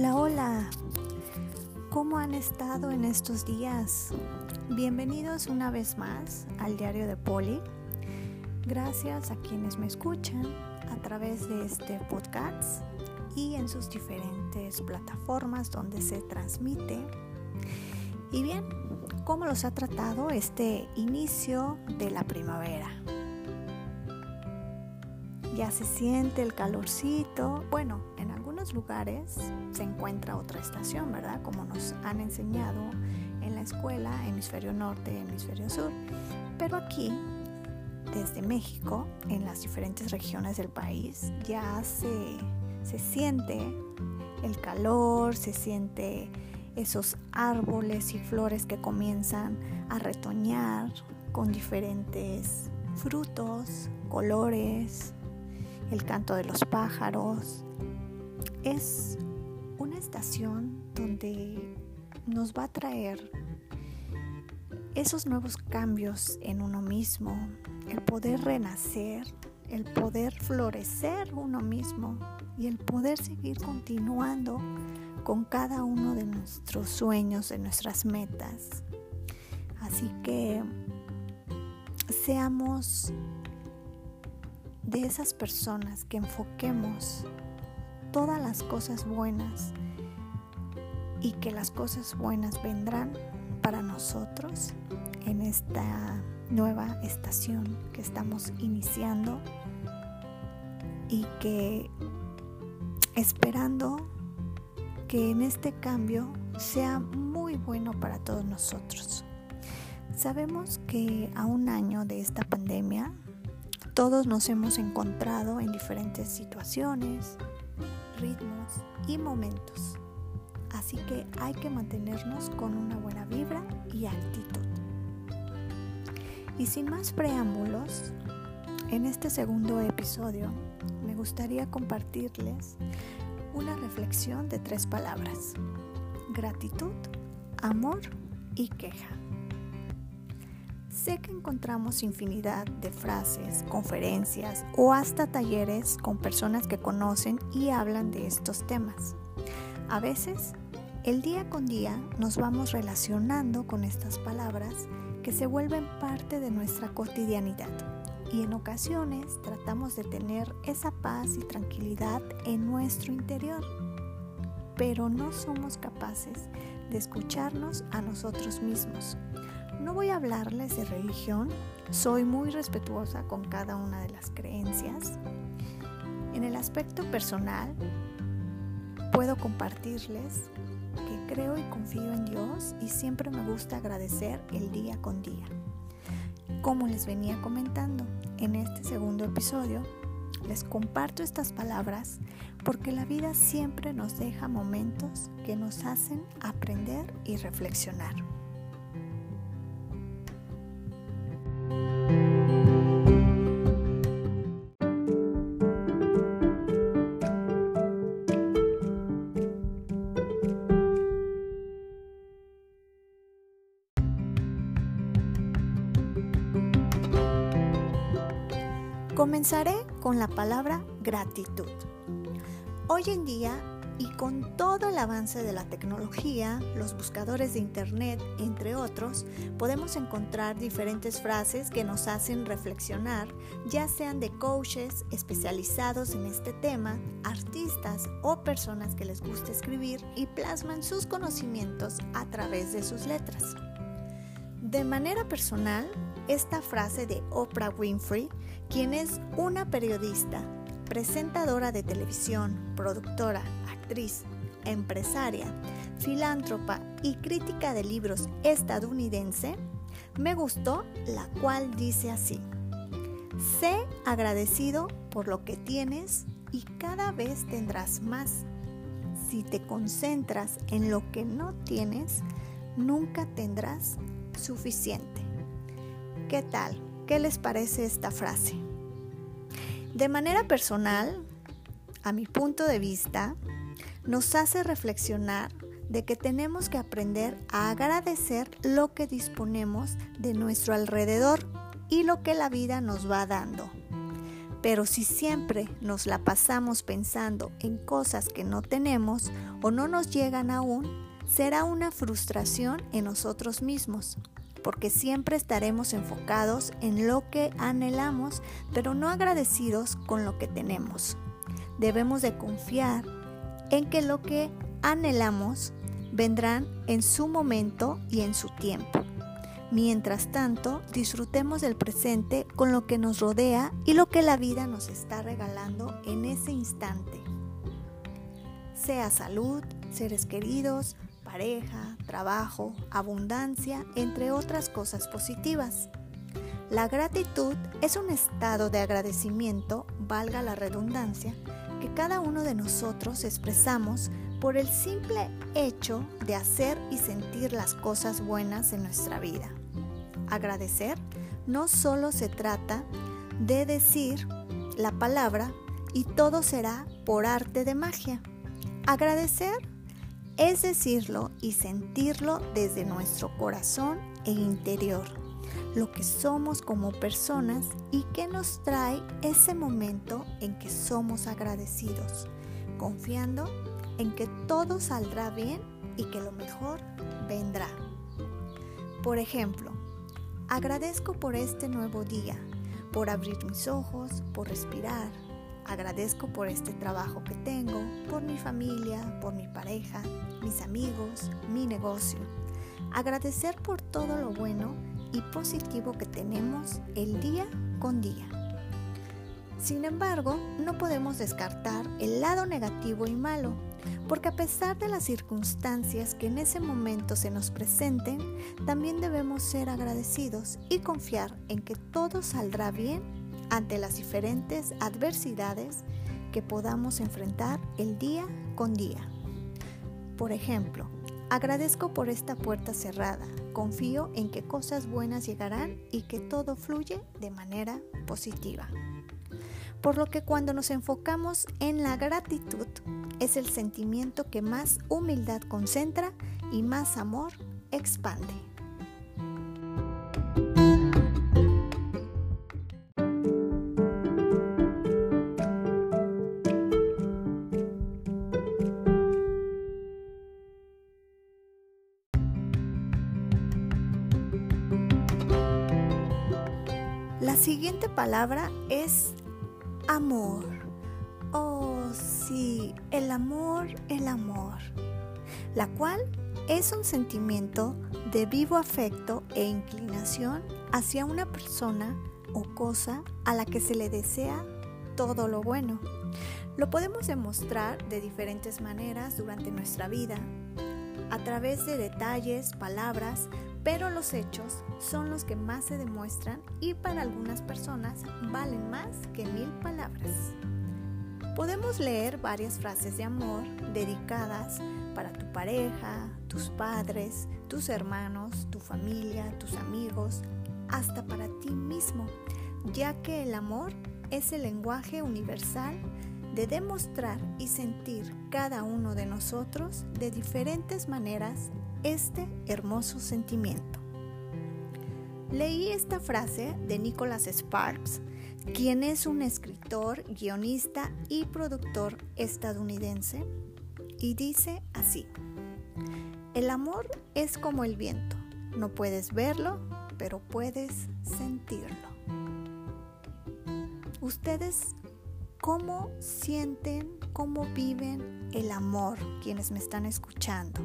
Hola, hola. ¿Cómo han estado en estos días? Bienvenidos una vez más al diario de Poli. Gracias a quienes me escuchan a través de este podcast y en sus diferentes plataformas donde se transmite. Y bien, ¿cómo los ha tratado este inicio de la primavera? Ya se siente el calorcito. Bueno, en algunos lugares se encuentra otra estación, ¿verdad? Como nos han enseñado en la escuela, hemisferio norte, hemisferio sur. Pero aquí, desde México, en las diferentes regiones del país, ya se, se siente el calor, se siente esos árboles y flores que comienzan a retoñar con diferentes frutos, colores, el canto de los pájaros. Es una estación donde nos va a traer esos nuevos cambios en uno mismo, el poder renacer, el poder florecer uno mismo y el poder seguir continuando con cada uno de nuestros sueños, de nuestras metas. Así que seamos de esas personas que enfoquemos todas las cosas buenas y que las cosas buenas vendrán para nosotros en esta nueva estación que estamos iniciando y que esperando que en este cambio sea muy bueno para todos nosotros. Sabemos que a un año de esta pandemia todos nos hemos encontrado en diferentes situaciones, ritmos y momentos. Así que hay que mantenernos con una buena vibra y actitud. Y sin más preámbulos, en este segundo episodio me gustaría compartirles una reflexión de tres palabras. Gratitud, amor y queja. Sé que encontramos infinidad de frases, conferencias o hasta talleres con personas que conocen y hablan de estos temas. A veces, el día con día nos vamos relacionando con estas palabras que se vuelven parte de nuestra cotidianidad y en ocasiones tratamos de tener esa paz y tranquilidad en nuestro interior, pero no somos capaces de escucharnos a nosotros mismos no voy a hablarles de religión, soy muy respetuosa con cada una de las creencias. En el aspecto personal, puedo compartirles que creo y confío en Dios y siempre me gusta agradecer el día con día. Como les venía comentando en este segundo episodio, les comparto estas palabras porque la vida siempre nos deja momentos que nos hacen aprender y reflexionar. Comenzaré con la palabra gratitud. Hoy en día y con todo el avance de la tecnología, los buscadores de Internet, entre otros, podemos encontrar diferentes frases que nos hacen reflexionar, ya sean de coaches especializados en este tema, artistas o personas que les gusta escribir y plasman sus conocimientos a través de sus letras. De manera personal, esta frase de Oprah Winfrey, quien es una periodista, presentadora de televisión, productora, actriz, empresaria, filántropa y crítica de libros estadounidense, me gustó, la cual dice así, sé agradecido por lo que tienes y cada vez tendrás más. Si te concentras en lo que no tienes, nunca tendrás suficiente. ¿Qué tal? ¿Qué les parece esta frase? De manera personal, a mi punto de vista, nos hace reflexionar de que tenemos que aprender a agradecer lo que disponemos de nuestro alrededor y lo que la vida nos va dando. Pero si siempre nos la pasamos pensando en cosas que no tenemos o no nos llegan aún, será una frustración en nosotros mismos, porque siempre estaremos enfocados en lo que anhelamos, pero no agradecidos con lo que tenemos. Debemos de confiar en que lo que anhelamos vendrán en su momento y en su tiempo. Mientras tanto, disfrutemos del presente con lo que nos rodea y lo que la vida nos está regalando en ese instante. Sea salud, seres queridos, pareja, trabajo, abundancia, entre otras cosas positivas. La gratitud es un estado de agradecimiento, valga la redundancia, que cada uno de nosotros expresamos por el simple hecho de hacer y sentir las cosas buenas en nuestra vida. Agradecer no solo se trata de decir la palabra y todo será por arte de magia. Agradecer es decirlo y sentirlo desde nuestro corazón e interior, lo que somos como personas y que nos trae ese momento en que somos agradecidos, confiando en que todo saldrá bien y que lo mejor vendrá. Por ejemplo, agradezco por este nuevo día, por abrir mis ojos, por respirar. Agradezco por este trabajo que tengo, por mi familia, por mi pareja, mis amigos, mi negocio. Agradecer por todo lo bueno y positivo que tenemos el día con día. Sin embargo, no podemos descartar el lado negativo y malo porque a pesar de las circunstancias que en ese momento se nos presenten, también debemos ser agradecidos y confiar en que todo saldrá bien ante las diferentes adversidades que podamos enfrentar el día con día. Por ejemplo, agradezco por esta puerta cerrada, confío en que cosas buenas llegarán y que todo fluye de manera positiva. Por lo que cuando nos enfocamos en la gratitud, es el sentimiento que más humildad concentra y más amor expande. Palabra es amor. Oh, sí, el amor, el amor. La cual es un sentimiento de vivo afecto e inclinación hacia una persona o cosa a la que se le desea todo lo bueno. Lo podemos demostrar de diferentes maneras durante nuestra vida, a través de detalles, palabras, pero los hechos son los que más se demuestran y para algunas personas valen más que mil palabras. Podemos leer varias frases de amor dedicadas para tu pareja, tus padres, tus hermanos, tu familia, tus amigos, hasta para ti mismo, ya que el amor es el lenguaje universal de demostrar y sentir cada uno de nosotros de diferentes maneras este hermoso sentimiento. Leí esta frase de Nicholas Sparks, quien es un escritor, guionista y productor estadounidense, y dice así, el amor es como el viento, no puedes verlo, pero puedes sentirlo. Ustedes, ¿cómo sienten, cómo viven el amor quienes me están escuchando?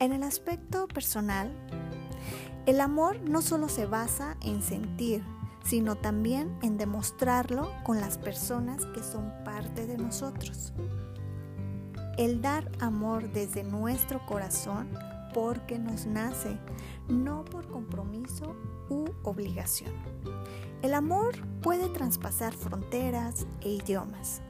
En el aspecto personal, el amor no solo se basa en sentir, sino también en demostrarlo con las personas que son parte de nosotros. El dar amor desde nuestro corazón porque nos nace, no por compromiso u obligación. El amor puede traspasar fronteras e idiomas.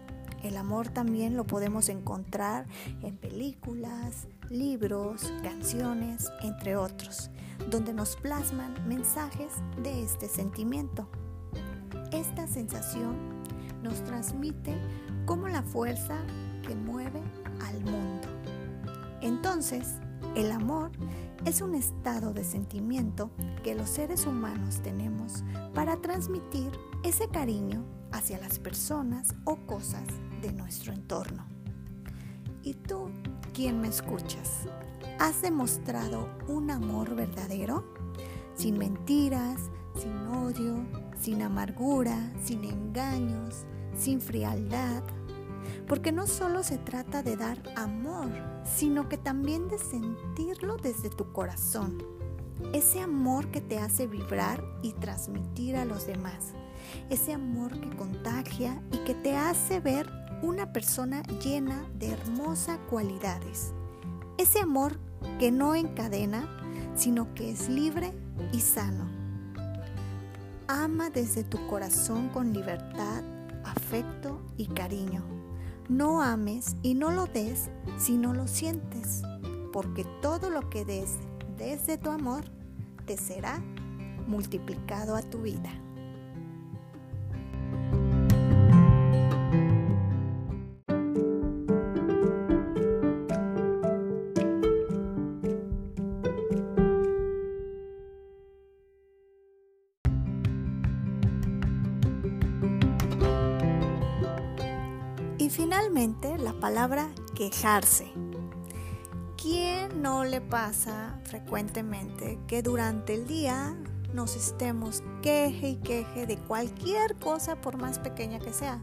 El amor también lo podemos encontrar en películas, libros, canciones, entre otros, donde nos plasman mensajes de este sentimiento. Esta sensación nos transmite como la fuerza que mueve al mundo. Entonces, el amor es un estado de sentimiento que los seres humanos tenemos para transmitir ese cariño hacia las personas o cosas de nuestro entorno. ¿Y tú, quién me escuchas? ¿Has demostrado un amor verdadero? Sin mentiras, sin odio, sin amargura, sin engaños, sin frialdad. Porque no solo se trata de dar amor, sino que también de sentirlo desde tu corazón. Ese amor que te hace vibrar y transmitir a los demás. Ese amor que contagia y que te hace ver una persona llena de hermosas cualidades. Ese amor que no encadena, sino que es libre y sano. Ama desde tu corazón con libertad, afecto y cariño. No ames y no lo des si no lo sientes, porque todo lo que des desde tu amor te será multiplicado a tu vida. La palabra quejarse. ¿Quién no le pasa frecuentemente que durante el día nos estemos queje y queje de cualquier cosa por más pequeña que sea?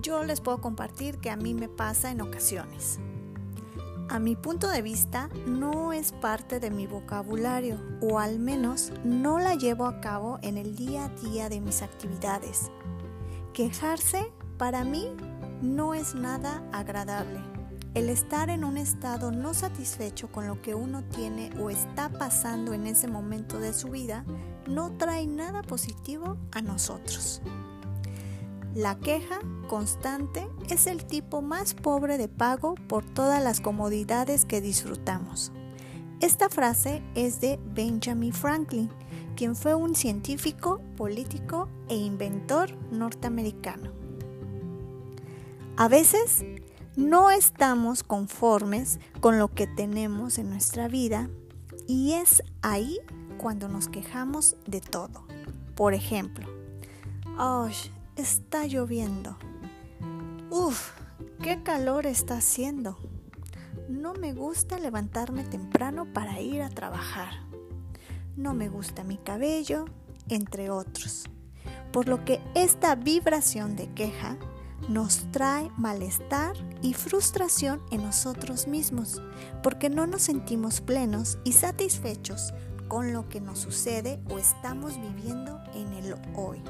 Yo les puedo compartir que a mí me pasa en ocasiones. A mi punto de vista no es parte de mi vocabulario o al menos no la llevo a cabo en el día a día de mis actividades. Quejarse para mí no es nada agradable. El estar en un estado no satisfecho con lo que uno tiene o está pasando en ese momento de su vida no trae nada positivo a nosotros. La queja constante es el tipo más pobre de pago por todas las comodidades que disfrutamos. Esta frase es de Benjamin Franklin, quien fue un científico, político e inventor norteamericano. A veces no estamos conformes con lo que tenemos en nuestra vida y es ahí cuando nos quejamos de todo. Por ejemplo, ¡ay! está lloviendo! ¡Uf! ¡Qué calor está haciendo! No me gusta levantarme temprano para ir a trabajar. No me gusta mi cabello, entre otros. Por lo que esta vibración de queja nos trae malestar y frustración en nosotros mismos, porque no nos sentimos plenos y satisfechos con lo que nos sucede o estamos viviendo en el hoy,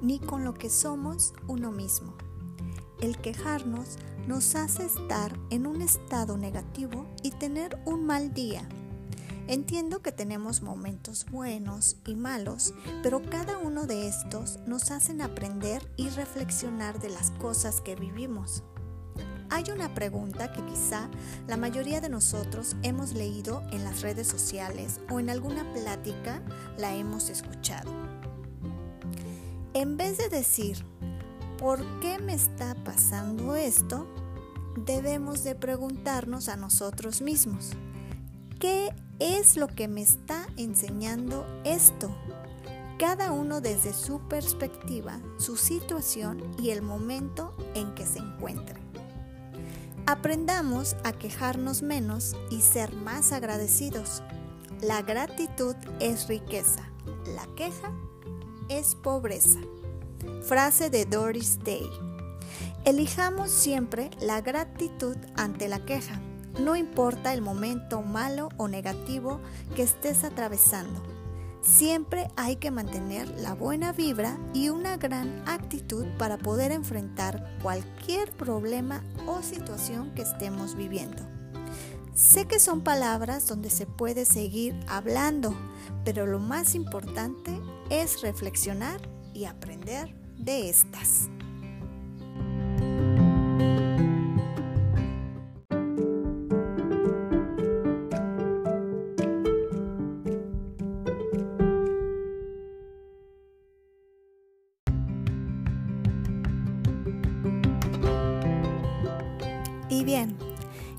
ni con lo que somos uno mismo. El quejarnos nos hace estar en un estado negativo y tener un mal día Entiendo que tenemos momentos buenos y malos, pero cada uno de estos nos hacen aprender y reflexionar de las cosas que vivimos. Hay una pregunta que quizá la mayoría de nosotros hemos leído en las redes sociales o en alguna plática la hemos escuchado. En vez de decir, ¿por qué me está pasando esto? Debemos de preguntarnos a nosotros mismos, ¿qué es lo que me está enseñando esto. Cada uno desde su perspectiva, su situación y el momento en que se encuentre. Aprendamos a quejarnos menos y ser más agradecidos. La gratitud es riqueza, la queja es pobreza. Frase de Doris Day. Elijamos siempre la gratitud ante la queja no importa el momento malo o negativo que estés atravesando. Siempre hay que mantener la buena vibra y una gran actitud para poder enfrentar cualquier problema o situación que estemos viviendo. Sé que son palabras donde se puede seguir hablando, pero lo más importante es reflexionar y aprender de estas.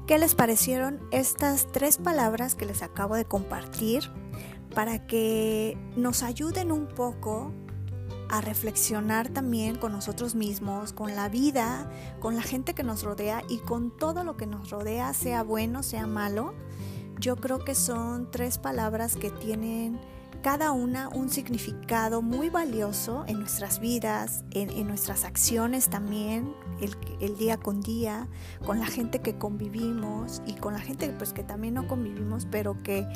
¿Qué les parecieron estas tres palabras que les acabo de compartir para que nos ayuden un poco a reflexionar también con nosotros mismos, con la vida, con la gente que nos rodea y con todo lo que nos rodea, sea bueno, sea malo. Yo creo que son tres palabras que tienen cada una un significado muy valioso en nuestras vidas, en, nuestras acciones también, el, día con día, con la gente que convivimos y con la gente pues, que también no convivimos, pero que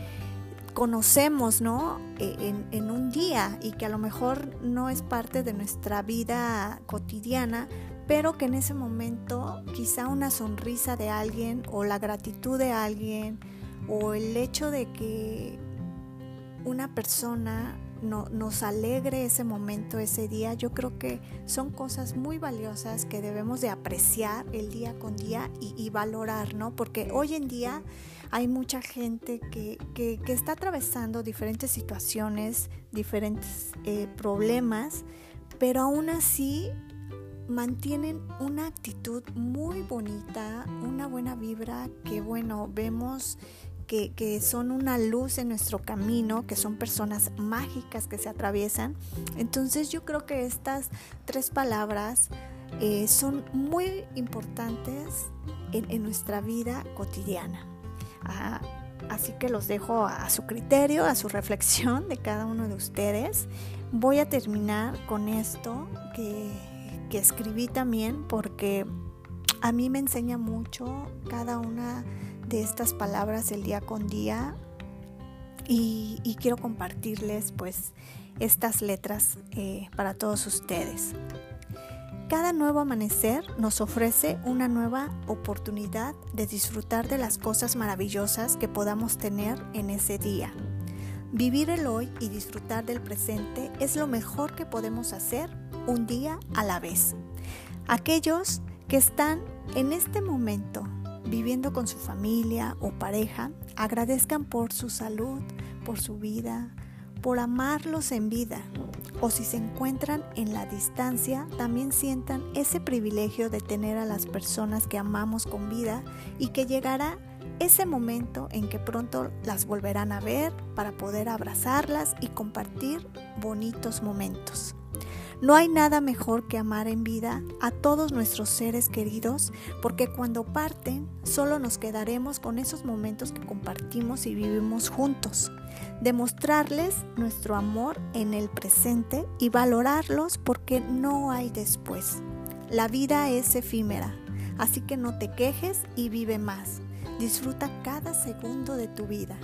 conocemos ¿no? E, en, en un día y que a lo mejor no es parte de nuestra vida cotidiana, pero que en ese momento quizá una sonrisa de alguien o la gratitud de alguien o el hecho de que una persona no, nos alegre ese momento, ese día, yo creo que son cosas muy valiosas que debemos de apreciar el día con día y, valorar, ¿no? Porque hoy en día hay mucha gente que, que, está atravesando diferentes situaciones, diferentes eh, problemas, pero aún así mantienen una actitud muy bonita, una buena vibra que bueno, vemos que, son una luz en nuestro camino, que son personas mágicas que se atraviesan. Entonces yo creo que estas tres palabras eh, son muy importantes en, nuestra vida cotidiana. Así que los dejo a, su criterio, a su reflexión de cada uno de ustedes. Voy a terminar con esto que, que escribí también porque a mí me enseña mucho cada una estas palabras el día con día y, quiero compartirles pues estas letras eh, para todos ustedes. Cada nuevo amanecer nos ofrece una nueva oportunidad de disfrutar de las cosas maravillosas que podamos tener en ese día. Vivir el hoy y disfrutar del presente es lo mejor que podemos hacer un día a la vez. Aquellos que están en este momento viviendo con su familia o pareja, agradezcan por su salud, por su vida, por amarlos en vida. O si se encuentran en la distancia, también sientan ese privilegio de tener a las personas que amamos con vida y que llegará ese momento en que pronto las volverán a ver para poder abrazarlas y compartir bonitos momentos. No hay nada mejor que amar en vida a todos nuestros seres queridos, porque cuando parten solo nos quedaremos con esos momentos que compartimos y vivimos juntos. Demostrarles nuestro amor en el presente y valorarlos porque no hay después. La vida es efímera, así que no te quejes y vive más. Disfruta cada segundo de tu vida.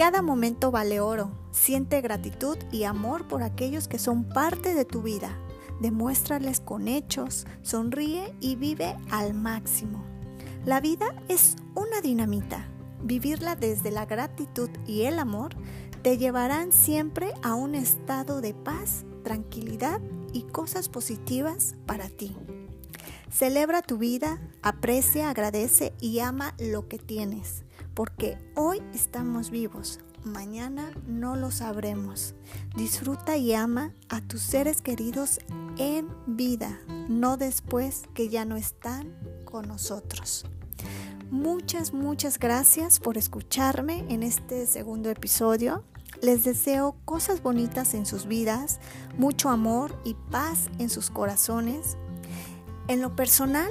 Cada momento vale oro. Siente gratitud y amor por aquellos que son parte de tu vida. Demuéstrales con hechos, sonríe y vive al máximo. La vida es una dinamita. Vivirla desde la gratitud y el amor te llevarán siempre a un estado de paz, tranquilidad y cosas positivas para ti. Celebra tu vida, aprecia, agradece y ama lo que tienes porque hoy estamos vivos, mañana no lo sabremos. Disfruta y ama a tus seres queridos en vida, no después que ya no están con nosotros. Muchas, muchas gracias por escucharme en este segundo episodio. Les deseo cosas bonitas en sus vidas, mucho amor y paz en sus corazones. En lo personal,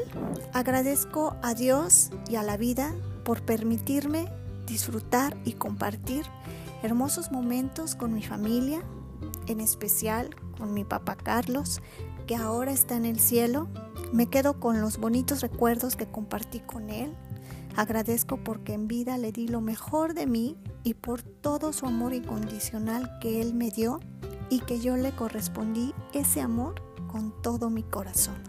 agradezco a Dios y a la vida por permitirme disfrutar y compartir hermosos momentos con mi familia, en especial con mi papá Carlos, que ahora está en el cielo. Me quedo con los bonitos recuerdos que compartí con él. Agradezco porque en vida le di lo mejor de mí y por todo su amor incondicional que él me dio y que yo le correspondí ese amor con todo mi corazón.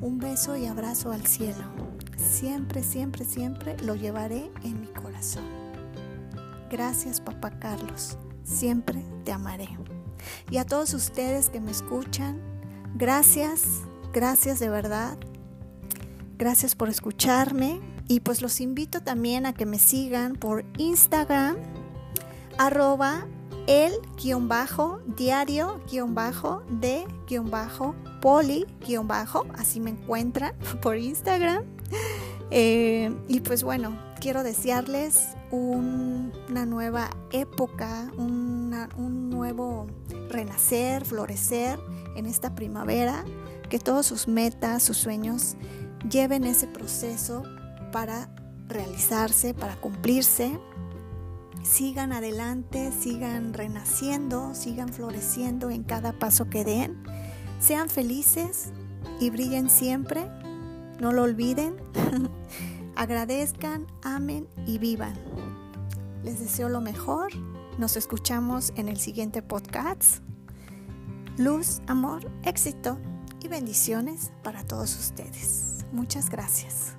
Un beso y abrazo al cielo siempre, siempre, siempre lo llevaré en mi corazón. Gracias, papá Carlos. Siempre te amaré. Y a todos ustedes que me escuchan, gracias, gracias de verdad. Gracias por escucharme. Y pues los invito también a que me sigan por Instagram, arroba el guion bajo, diario guion bajo, de guion bajo, poli guion bajo. Así me encuentran por Instagram. Eh, y pues bueno, quiero desearles una nueva época, un nuevo renacer, florecer en esta primavera, que todos sus metas, sus sueños lleven ese proceso para realizarse, para cumplirse. Sigan adelante, sigan renaciendo, sigan floreciendo en cada paso que den. Sean felices y brillen siempre. No lo olviden. Agradezcan, amen y vivan. Les deseo lo mejor. Nos escuchamos en el siguiente podcast. Luz, amor, éxito y bendiciones para todos ustedes. Muchas gracias.